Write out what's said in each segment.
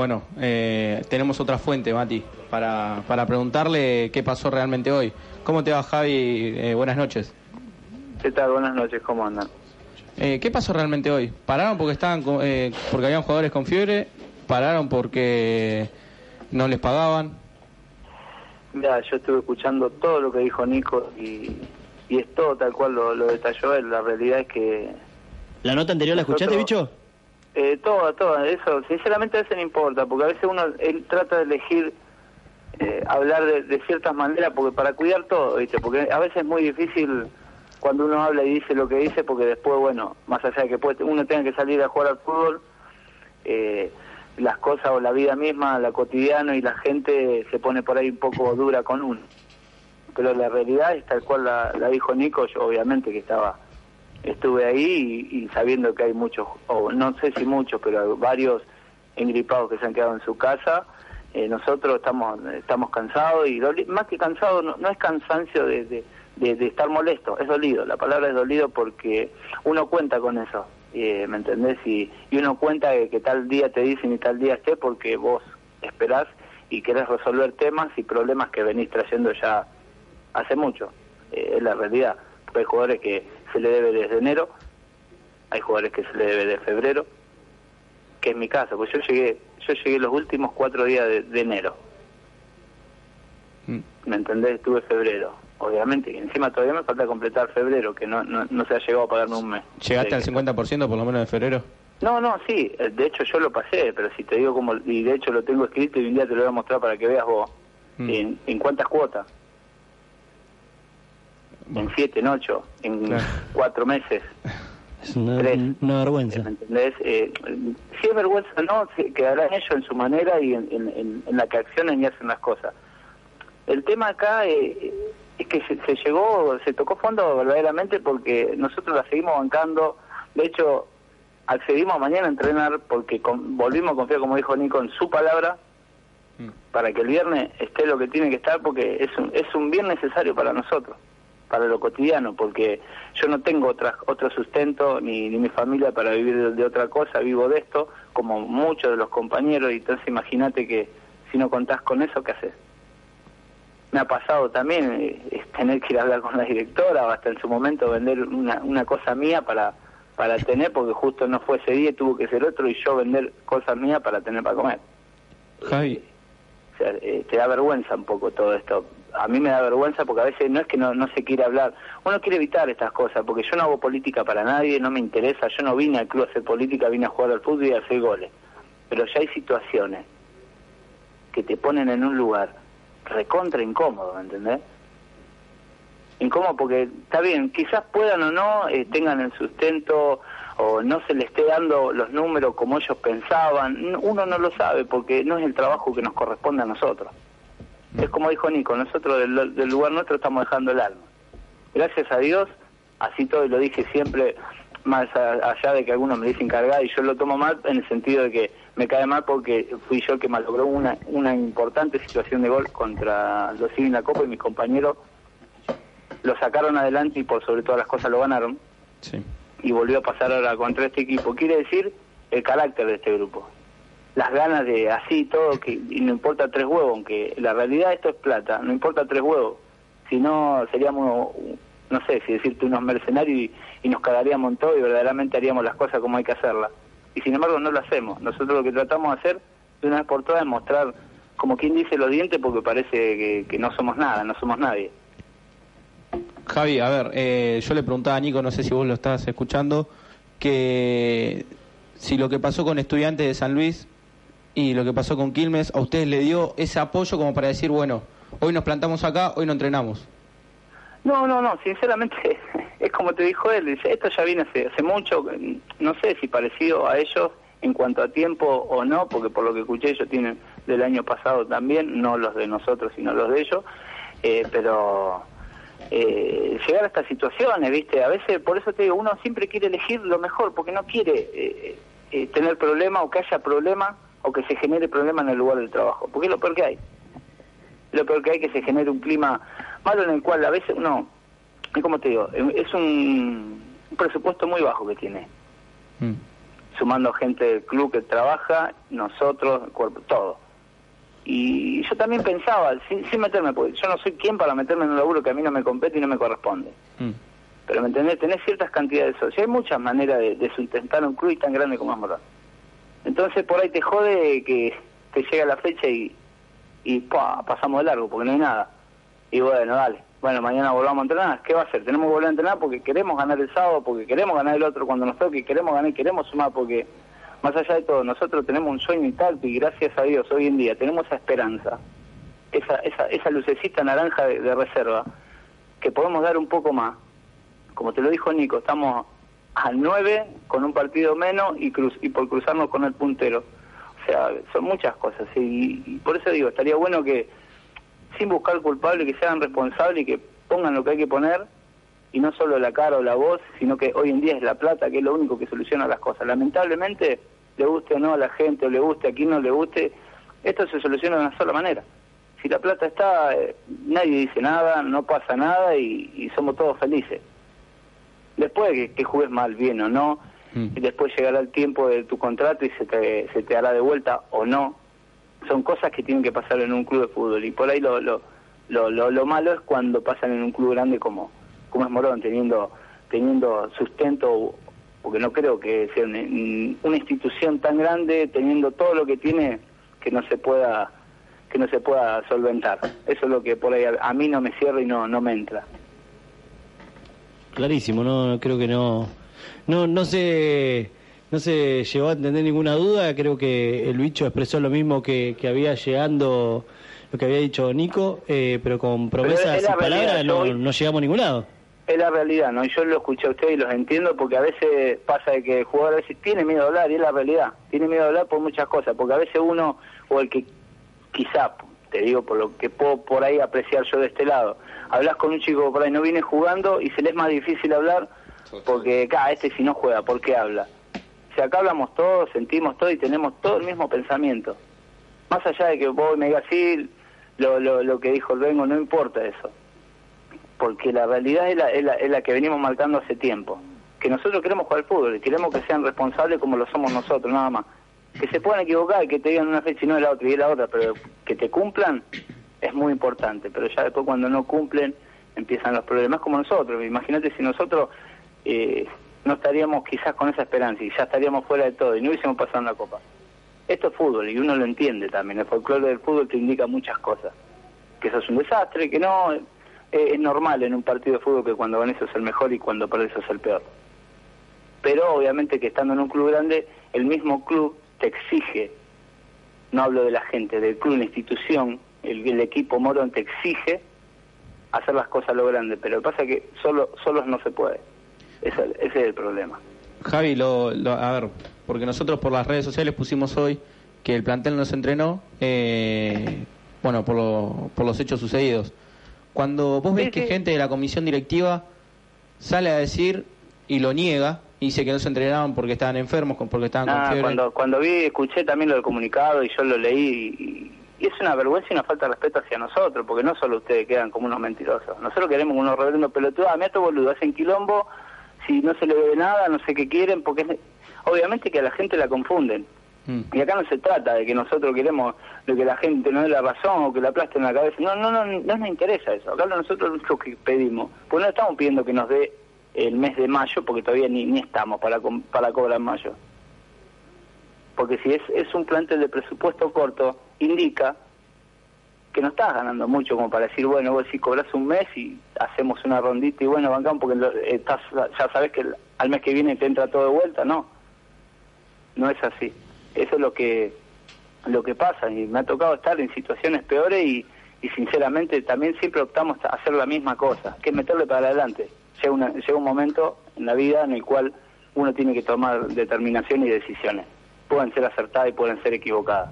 Bueno, eh, tenemos otra fuente, Mati, para, para preguntarle qué pasó realmente hoy. ¿Cómo te va, Javi? Eh, buenas noches. ¿Qué tal? Buenas noches, ¿cómo andan? Eh, ¿Qué pasó realmente hoy? ¿Pararon porque estaban con- eh, porque habían jugadores con fiebre? ¿Pararon porque no les pagaban? Mira, yo estuve escuchando todo lo que dijo Nico y, y es todo tal cual lo, lo detalló él. La realidad es que ¿La nota anterior la escuchaste, Nosotros- bicho? Eh, todo, todo, eso, sinceramente a veces no importa, porque a veces uno él trata de elegir eh, hablar de, de ciertas maneras porque para cuidar todo, ¿viste? Porque a veces es muy difícil cuando uno habla y dice lo que dice, porque después, bueno, más allá de que puede- uno tenga que salir a jugar al fútbol, eh, las cosas o la vida misma, la cotidiano y la gente se pone por ahí un poco dura con uno. Pero la realidad es tal cual la, la dijo Nico, yo obviamente que estaba estuve ahí y, sabiendo que hay muchos, o no sé si muchos, pero varios engripados que se han quedado en su casa, eh, nosotros estamos estamos cansados y más que cansados no, no es cansancio de, de, estar molesto, es dolido, la palabra es dolido porque uno cuenta con eso, eh, ¿me entendés? Y, y uno cuenta que, que tal día te dicen y tal día esté porque vos esperás y querés resolver temas y problemas que venís trayendo ya hace mucho, eh, es la realidad. Porque hay jugadores que se le debe desde enero, hay jugadores que se le debe de febrero, que es mi caso, pues yo llegué, yo llegué los últimos cuatro días de, de enero, Mm. ¿me entendés? Estuve febrero, obviamente, y encima todavía me falta completar febrero, que no, no, no se ha llegado a pagarme un mes. ¿Llegaste al Sí. 50% por lo menos de febrero? No, no, sí, eh, de hecho yo lo pasé, pero si te digo como, y de hecho lo tengo escrito y un día te lo voy a mostrar para que veas vos, Mm. en, en cuántas cuotas, en siete, en ocho, en Claro. cuatro meses. Es una, Tres. una vergüenza. ¿Me entendés? Eh, si es vergüenza no, se quedarán ellos en su manera y en, en- en- en la que accionan y hacen las cosas. El tema acá eh, es que se, se llegó, se tocó fondo verdaderamente porque nosotros la seguimos bancando. De hecho, accedimos mañana a entrenar porque con- volvimos a confiar, como dijo Nico, en su palabra Mm. para que el viernes esté lo que tiene que estar porque es un, es un bien necesario para nosotros, para lo cotidiano, porque yo no tengo otra, otro sustento ni, ni mi familia para vivir de, otra cosa, vivo de esto, como muchos de los compañeros, y entonces imagínate que si no contás con eso, ¿qué haces? Me ha pasado también eh, tener que ir a hablar con la directora o hasta en su momento vender una, una cosa mía para, para tener, porque justo no fue ese día, tuvo que ser otro, y yo vender cosas mías para tener para comer. Javi, eh, te da vergüenza un poco todo esto. A mí me da vergüenza porque a veces no es que no, no se quiere hablar. Uno quiere evitar estas cosas porque yo no hago política para nadie, no me interesa. Yo no vine al club a hacer política, vine a jugar al fútbol y a hacer goles. Pero ya hay situaciones que te ponen en un lugar recontra incómodo, ¿me ¿entendés? Incómodo porque está bien, quizás puedan o no, eh, tengan el sustento o no se le esté dando los números como ellos pensaban. Uno no lo sabe porque no es el trabajo que nos corresponde a nosotros. Es como dijo Nico, nosotros del, del lugar nuestro estamos dejando el alma. Gracias a Dios, así todo, y lo dije siempre, más allá de que algunos me dicen cargar y yo lo tomo mal en el sentido de que me cae mal porque fui yo el que malogró una, una importante situación de gol contra los Civil en la Copa y mis compañeros lo sacaron adelante y por sobre todas las cosas lo ganaron sí. Y volvió a pasar ahora contra este equipo. Quiere decir el carácter de este grupo. Las ganas de así todo, que y no importa tres huevos, aunque la realidad esto es plata, no importa tres huevos. Si no, seríamos, no sé, si decirte unos mercenarios y, nos cagaríamos en todo y verdaderamente haríamos las cosas como hay que hacerlas. Y sin embargo no lo hacemos. Nosotros lo que tratamos de hacer de una vez por todas es mostrar, como quien dice, los dientes porque parece que, que no somos nada, no somos nadie. Javi, a ver, eh, yo le preguntaba a Nico, no sé si vos lo estás escuchando, que si lo que pasó con estudiantes de San Luis y lo que pasó con Quilmes, a ustedes le dio ese apoyo como para decir, bueno, hoy nos plantamos acá, hoy no entrenamos. No, no, no, sinceramente es como te dijo él, dice, esto ya viene hace, hace mucho, no sé si parecido a ellos en cuanto a tiempo o no, porque por lo que escuché ellos tienen del año pasado también, no los de nosotros, sino los de ellos, eh, pero eh, llegar a estas situaciones, ¿viste? A veces, por eso te digo, uno siempre quiere elegir lo mejor, porque no quiere eh, eh, tener problemas o que haya problemas o que se genere problema en el lugar del trabajo, porque es lo peor que hay lo peor que hay que se genere un clima malo en el cual a veces uno, es como te digo, es un, un presupuesto muy bajo que tiene. Mm. sumando gente del club que trabaja, nosotros, el cuerpo, todo. Y yo también pensaba, sin, sin meterme, porque yo no soy quien para meterme en un laburo que a mí no me compete y no me corresponde. Mm. Pero ¿me entendés? Tenés ciertas cantidades de socios. Hay muchas maneras de, de sustentar un club tan grande como es Morón. Entonces por ahí te jode que te llega la fecha y, y ¡pua! pasamos de largo porque no hay nada. Y bueno, dale. Bueno, mañana volvamos a entrenar. ¿Qué va a hacer? Tenemos que volver a entrenar porque queremos ganar el sábado, porque queremos ganar el otro cuando nos toque, queremos ganar y queremos sumar porque más allá de todo, nosotros tenemos un sueño y tal y gracias a Dios hoy en día tenemos esa esperanza, esa, esa, esa lucecita naranja de, reserva, que podemos dar un poco más. Como te lo dijo Nico, estamos al 9 con un partido menos y, cruz, y por cruzarnos con el puntero. O sea, son muchas cosas y, y por eso digo, estaría bueno que sin buscar culpable que sean responsables y que pongan lo que hay que poner y no solo la cara o la voz, sino que hoy en día es la plata, que es lo único que soluciona las cosas. Lamentablemente, le guste o no a la gente, o le guste a quien no le guste, esto se soluciona de una sola manera. Si la plata está, eh, nadie dice nada, no pasa nada y, y somos todos felices. Después que, que juegues mal, bien o no, Mm. y después llegará el tiempo de tu contrato y se te, se te hará de vuelta o no. Son cosas que tienen que pasar en un club de fútbol y por ahí lo, lo, lo, lo, lo malo es cuando pasan en un club grande como, como es Morón, teniendo, teniendo sustento, porque no creo que sea una, una institución tan grande, teniendo todo lo que tiene que no se pueda que no se pueda solventar. Eso es lo que por ahí a, a mí no me cierra y no, no me entra. Clarísimo, no creo que no no no se no se llegó a entender ninguna duda, creo que el bicho expresó lo mismo que, que había llegando lo que había dicho Nico, eh, pero con promesas y palabras no, no llegamos a ningún lado. Es la realidad, ¿no? Y yo lo escuché a ustedes y los entiendo porque a veces pasa de que el jugador a veces tiene miedo de hablar y es la realidad. Tiene miedo de hablar por muchas cosas, porque a veces uno, o el que quizá, te digo por lo que puedo por ahí apreciar yo de este lado, hablas con un chico que por ahí no viene jugando y se le es más difícil hablar porque, acá, este si no juega, ¿por qué habla? O sea, acá hablamos todos, sentimos todo y tenemos todo el mismo pensamiento. Más allá de que vos me digas sí, lo, lo, lo que dijo el Vengo, no importa eso porque la realidad es la, es, la, es la que venimos marcando hace tiempo. Que nosotros queremos jugar al fútbol y queremos que sean responsables como lo somos nosotros, nada más. Que se puedan equivocar y que te digan una fecha y no es la otra y es la otra, pero que te cumplan es muy importante. Pero ya después cuando no cumplen empiezan los problemas como nosotros. Imagínate si nosotros eh, no estaríamos quizás con esa esperanza y ya estaríamos fuera de todo y no hubiésemos pasado la Copa. Esto es fútbol y uno lo entiende también. El folclore del fútbol te indica muchas cosas. Que eso es un desastre, que no eh, es normal en un partido de fútbol que cuando ganes sos el mejor y cuando perdés sos el peor. Pero obviamente que estando en un club grande, el mismo club te exige, no hablo de la gente, del club, la institución, el, equipo Morón te exige hacer las cosas a lo grande, pero lo que pasa es que solo, solos no se puede. Ese, ese es el problema. Javi, lo, lo- a ver, porque nosotros por las redes sociales pusimos hoy que el plantel no se entrenó, eh, bueno, por, lo- por los hechos sucedidos. Cuando vos ves Sí, que sí. gente de la comisión directiva sale a decir y lo niega, y dice que no se entrenaban porque estaban enfermos, porque estaban con Nada, fiebre. cuando, cuando vi, escuché también lo del comunicado y yo lo leí y, y es una vergüenza y una falta de respeto hacia nosotros, porque no solo ustedes quedan como unos mentirosos. Nosotros queremos unos reverendos pelotudos. A mí estos boludos hacen quilombo, si no se le ve nada, no sé qué quieren, porque es- obviamente que a la gente la confunden. Mm. Y acá no se trata de que nosotros queremos de que la gente no dé la razón o que la aplasten la cabeza. No, no, no, no nos interesa eso. Acá nosotros lo que pedimos, pues no estamos pidiendo que nos dé el mes de mayo, porque todavía ni, ni estamos para, para cobrar mayo. Porque si es, es un plantel de presupuesto corto, indica que no estás ganando mucho como para decir, bueno, vos si cobras un mes y hacemos una rondita y bueno, bancamos porque lo- estás, ya sabes que al mes que viene te entra todo de vuelta, no. No es así. Eso es lo que lo que pasa y me ha tocado estar en situaciones peores y, sinceramente también siempre optamos a hacer la misma cosa, que es meterle para adelante. Llega un momento en la vida en el cual uno tiene que tomar determinaciones y decisiones. Pueden ser acertadas y pueden ser equivocadas.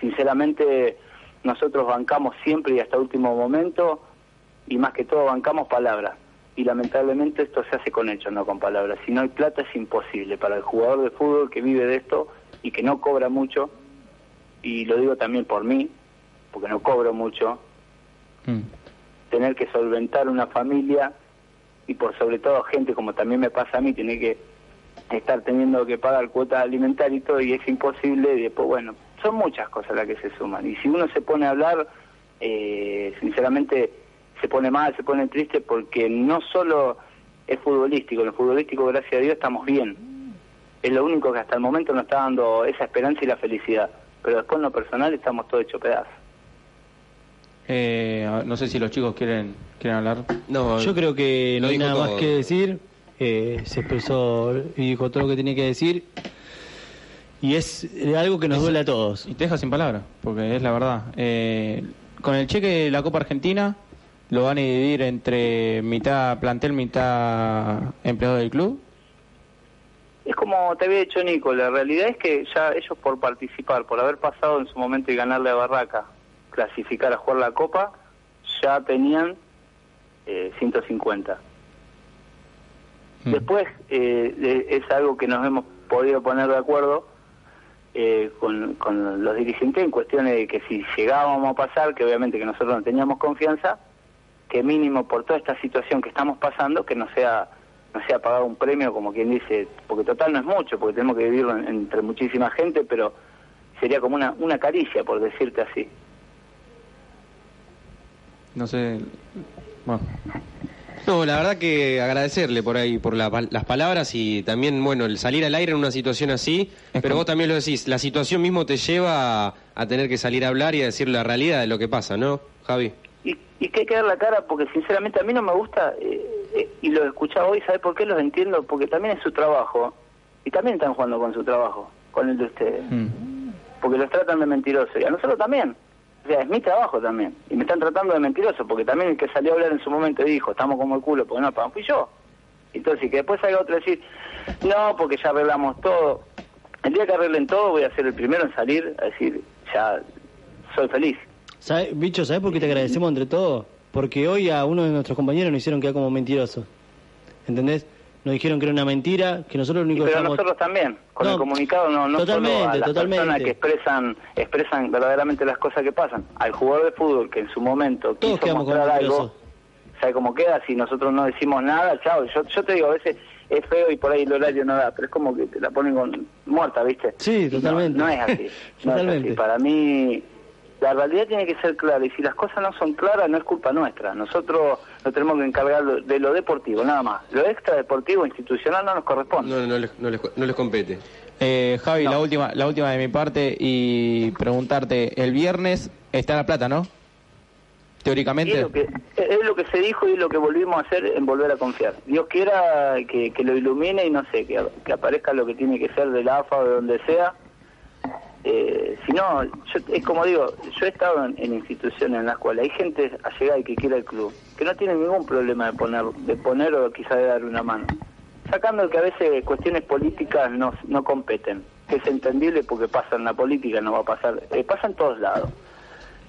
Sinceramente nosotros bancamos siempre y hasta último momento y más que todo bancamos palabras. Y lamentablemente esto se hace con hechos, no con palabras. Si no hay plata es imposible para el jugador de fútbol que vive de esto y que no cobra mucho, y lo digo también por mí, porque no cobro mucho, Mm. tener que solventar una familia y por sobre todo gente como también me pasa a mí, tener que estar teniendo que pagar cuota alimentaria y todo, y es imposible, y después, bueno, son muchas cosas las que se suman. Y si uno se pone a hablar, eh, sinceramente se pone mal, se pone triste, porque no solo es futbolístico, en lo futbolístico, gracias a Dios, estamos bien. Es lo único que hasta el momento nos está dando esa esperanza y la felicidad. Pero después en lo personal estamos todos hechos pedazos. Eh, no sé si los chicos quieren, quieren hablar. No, yo creo que no hay nada más que decir. Eh, se expresó y dijo todo lo que tenía que decir. Y es algo que nos duele a todos. Y te deja sin palabras, porque es la verdad. Eh, con el cheque de la Copa Argentina lo van a dividir entre mitad plantel, mitad empleado del club. Es como te había dicho Nico, la realidad es que ya ellos por participar, por haber pasado en su momento y ganarle a Barraca, clasificar a jugar la Copa, ya tenían eh, 150. Mm. Después eh, es algo que nos hemos podido poner de acuerdo eh, con, con los dirigentes en cuestiones de que si llegábamos a pasar, que obviamente que nosotros no teníamos confianza, que mínimo por toda esta situación que estamos pasando, que no sea no sea pagado un premio como quien dice, porque total no es mucho, porque tenemos que vivirlo entre muchísima gente, pero sería como una, una caricia, por decirte así. No sé, bueno. No, la verdad que agradecerle por ahí, por las palabras y también, bueno, el salir al aire en una situación así, pero vos también lo decís, la situación mismo te lleva a, tener que salir a hablar y a decir la realidad de lo que pasa, ¿no, Javi? Y, y que hay que dar la cara porque sinceramente a mí no me gusta, eh, eh, y lo he escuchado hoy, ¿sabe por qué? Los entiendo, porque también es su trabajo, y también están jugando con su trabajo, con el de ustedes, mm. porque los tratan de mentirosos, y a nosotros también es mi trabajo también. Y me están tratando de mentiroso, porque también el que salió a hablar en su momento dijo, estamos como el culo, porque no pagan, fui yo. Entonces, que después salga otro a decir, no, porque ya arreglamos todo. El día que arreglen todo, voy a ser el primero en salir a decir, ya soy feliz. ¿Sabe, bicho, ¿sabes por qué te agradecemos entre todos? Porque hoy a uno de nuestros compañeros nos hicieron quedar como mentiroso. ¿Entendés? nos dijeron que era una mentira, que nosotros lo único Pero nosotros también, con el comunicado no, no solo a las personas que expresan, expresan verdaderamente las cosas que pasan, al jugador de fútbol que en su momento quiso mostrar algo, ¿sabe cómo queda? Si nosotros no decimos nada, chao, yo, yo te digo, a veces es feo y por ahí el horario no da, pero es como que te la ponen con muerta, ¿viste? Sí, totalmente. No, es así, totalmente. Para mí la realidad tiene que ser clara y si las cosas no son claras no es culpa nuestra. Nosotros nos tenemos que encargar de lo deportivo, nada más. Lo extra deportivo, institucional no nos corresponde. No, no, les, no les, compete. Eh, Javi, la última la última de mi parte y preguntarte, el viernes está La Plata, ¿no? Teóricamente. Es lo, que, es lo que se dijo y lo que volvimos a hacer en volver a confiar. Dios quiera que, que lo ilumine y no sé, que, que aparezca lo que tiene que ser del AFA o de donde sea eh, si no, es como digo, yo he estado en, instituciones en las cuales hay gente allegada y que quiere el club, que no tiene ningún problema de poner, de poner o quizá de darle una mano. Sacando que a veces cuestiones políticas no, no competen, que es entendible porque pasa en la política, no va a pasar, eh, pasa en todos lados.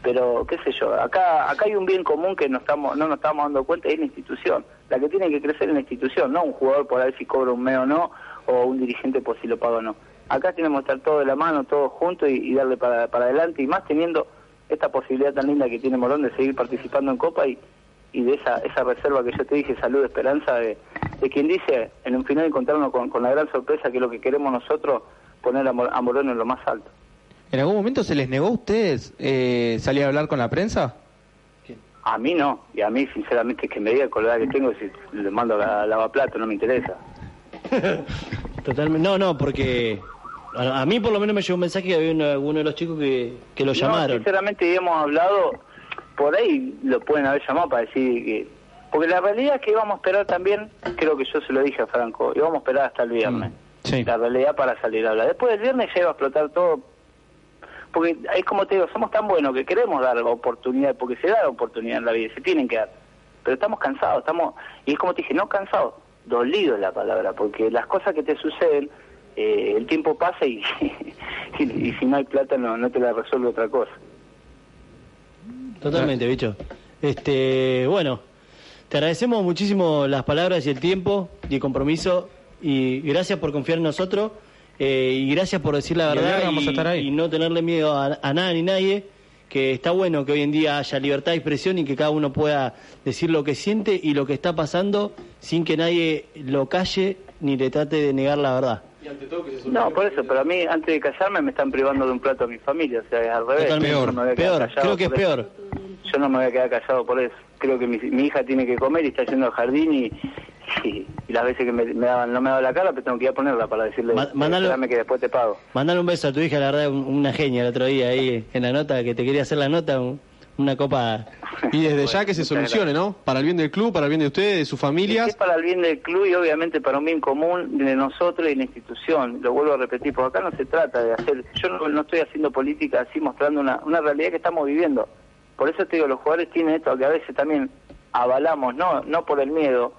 Pero, qué sé yo, acá acá hay un bien común que no, estamos, no nos estamos dando cuenta es la institución. La que tiene que crecer es la institución, no un jugador por ver si cobra un mes o no, o un dirigente por si lo paga o no acá tenemos que estar todos de la mano, todos juntos y, darle para, para adelante y más teniendo esta posibilidad tan linda que tiene Morón de seguir participando en Copa y, y de esa, esa reserva que yo te dije, salud, esperanza, de, de quien dice en un final encontrarnos con, con la gran sorpresa que es lo que queremos nosotros, poner a, Morón en lo más alto. ¿En algún momento se les negó a ustedes eh, salir a hablar con la prensa? A mí no, y a mí sinceramente que me diga el color que tengo, si le mando a lavaplato no me interesa. Totalmente, no, no, porque a, mí por lo menos me llegó un mensaje que había uno de los chicos que, que lo llamaron. sinceramente hemos hablado, por ahí lo pueden haber llamado para decir que... Porque la realidad es que íbamos a esperar también, creo que yo se lo dije a Franco, íbamos a esperar hasta el viernes. Mm, la realidad para salir a hablar. Después del viernes ya iba a explotar todo. Porque es como te digo, somos tan buenos que queremos dar oportunidad, porque se da oportunidad en la vida, se tienen que dar. Pero estamos cansados, estamos... Y es como te dije, no cansados, dolido la palabra, porque las cosas que te suceden eh, el tiempo pasa y, y, si no hay plata no, no te la resuelve otra cosa. Totalmente, bicho. Este, bueno, te agradecemos muchísimo las palabras y el tiempo y el compromiso y gracias por confiar en nosotros eh, y gracias por decir la verdad y, no tenerle miedo a, a, nada ni nadie, que está bueno que hoy en día haya libertad de expresión y que cada uno pueda decir lo que siente y lo que está pasando sin que nadie lo calle ni le trate de negar la verdad. No, por eso, pero a mí antes de casarme me están privando de un plato a mi familia, o sea, es al revés. Totalmente. Yo no Peor, creo que es eso. peor. Yo no me voy a quedar callado por eso. Creo que mi, mi hija tiene que comer y está yendo al jardín y, y, y las veces que me, me daban, no me daba la cara, pero tengo que ir a ponerla para decirle, Ma- mandalo- que después te pago. Mandale un beso a tu hija, la verdad, un- una genia el otro día ahí en la nota, que te quería hacer la nota, un- una copa. Y desde ya que se solucione, ¿no? Para el bien del club, para el bien de ustedes, de sus Es familias. para el bien del club y obviamente para un bien común de nosotros y la institución. Lo vuelvo a repetir, porque acá no se trata de hacer, yo no, no estoy haciendo política así mostrando una, una realidad que estamos viviendo. Por eso te digo, los jugadores tienen esto que a veces también avalamos, no, no por el miedo,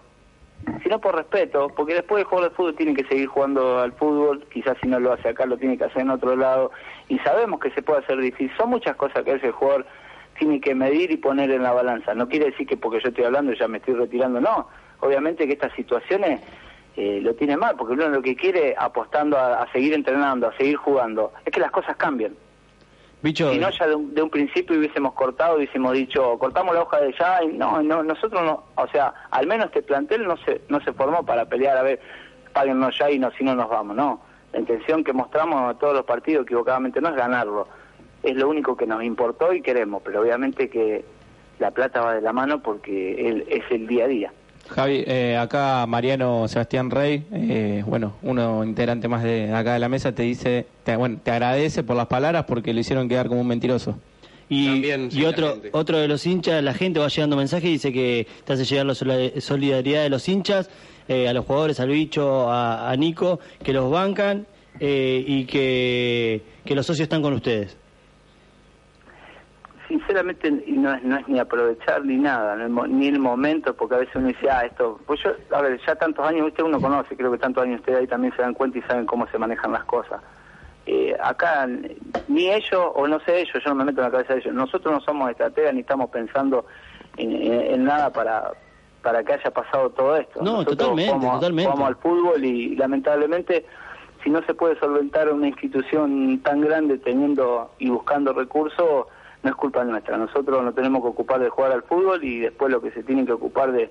sino por respeto, porque después de jugar al fútbol tienen que seguir jugando al fútbol, quizás si no lo hace acá lo tiene que hacer en otro lado, y sabemos que se puede hacer difícil. Son muchas cosas que ese jugador tiene que medir y poner en la balanza. No quiere decir que porque yo estoy hablando ya me estoy retirando, no. Obviamente que estas situaciones eh, lo tiene mal, porque uno lo que quiere, apostando a, a seguir entrenando, a seguir jugando, es que las cosas cambien. Bicho, Si no, ya de un, de un principio hubiésemos cortado, hubiésemos dicho, cortamos la hoja de ya, y no, no, nosotros no, o sea, al menos este plantel no se, no se formó para pelear, a ver, páguennos ya y no, si no nos vamos, no. La intención que mostramos a todos los partidos, equivocadamente, no es ganarlo, es lo único que nos importó y queremos, pero obviamente que la plata va de la mano porque él, es el día a día. Javi, eh, acá Mariano Sebastián Rey, eh, bueno, uno integrante más de acá de la mesa, te dice, te, bueno, te agradece por las palabras porque lo hicieron quedar como un mentiroso. y, También, y sí, la otro otro de los hinchas, la gente va llegando mensaje y dice que te hace llegar la sola- solidaridad de los hinchas, eh, a los jugadores, al bicho, a, a Nico, que los bancan eh, y que, que los socios están con ustedes. Sinceramente no es, no es ni aprovechar ni nada, no es mo- ni el momento, porque a veces uno dice, ah, esto, pues yo, a ver, ya tantos años, usted uno conoce, creo que tantos años ustedes ahí también se dan cuenta y saben cómo se manejan las cosas. Eh, acá ni ellos, o no sé ellos, yo no me meto en la cabeza de ellos, nosotros no somos estrategas ni estamos pensando en, en- en nada para para que haya pasado todo esto. No, Nosotros totalmente, jugamos- totalmente. jugamos al fútbol y lamentablemente si no se puede solventar una institución tan grande teniendo y buscando recursos, no es culpa nuestra. Nosotros nos tenemos que ocupar de jugar al fútbol y después lo que se tienen que ocupar de,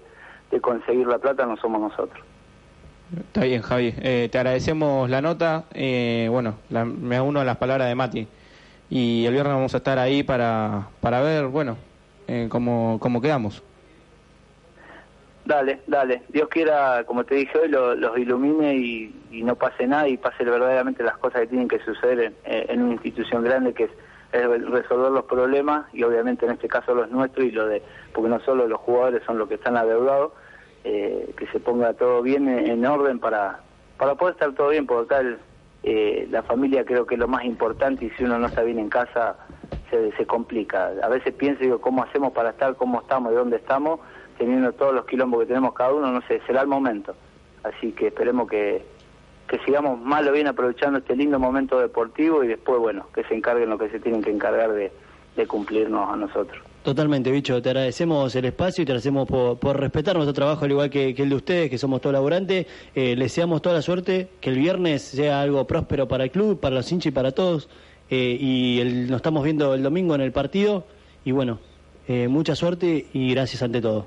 de conseguir la plata no somos nosotros. Está bien, Javi. Eh, te agradecemos la nota. Eh, bueno, la- me uno a las palabras de Mati. Y el viernes vamos a estar ahí para, para ver, bueno, eh, cómo, cómo quedamos. Dale, dale. Dios quiera, como te dije hoy, lo- los ilumine y, y no pase nada y pase verdaderamente las cosas que tienen que suceder en, en una institución grande que es, es resolver los problemas y obviamente en este caso los nuestros y lo de, porque no solo los jugadores son los que están adeudados, eh, que se ponga todo bien en, en orden para, para poder estar todo bien, porque acá el- eh, la familia creo que es lo más importante y si uno no está bien en casa se, se complica. A veces pienso, digo, ¿cómo hacemos para estar, cómo estamos, de dónde estamos, teniendo todos los quilombos que tenemos cada uno? No sé, será el momento. Así que esperemos que, que sigamos mal o bien aprovechando este lindo momento deportivo y después, bueno, que se encarguen lo que se tienen que encargar de, de cumplirnos a nosotros. Totalmente, bicho. Te agradecemos el espacio y te agradecemos por, por respetar nuestro trabajo, al igual que, que el de ustedes, que somos todos laburantes. Eh, les deseamos toda la suerte, que el viernes sea algo próspero para el club, para los hinchas y para todos. Eh, y el- nos estamos viendo el domingo en el partido. Y bueno, eh, mucha suerte y gracias ante todo.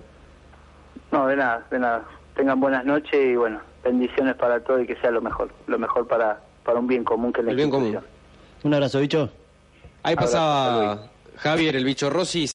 No, de nada, de nada. Tengan buenas noches y bueno, bendiciones para todos y que sea lo mejor, lo mejor para, para un bien común que es la El bien común. Un abrazo, bicho. Ahí pasaba Javier, el bicho Rossi.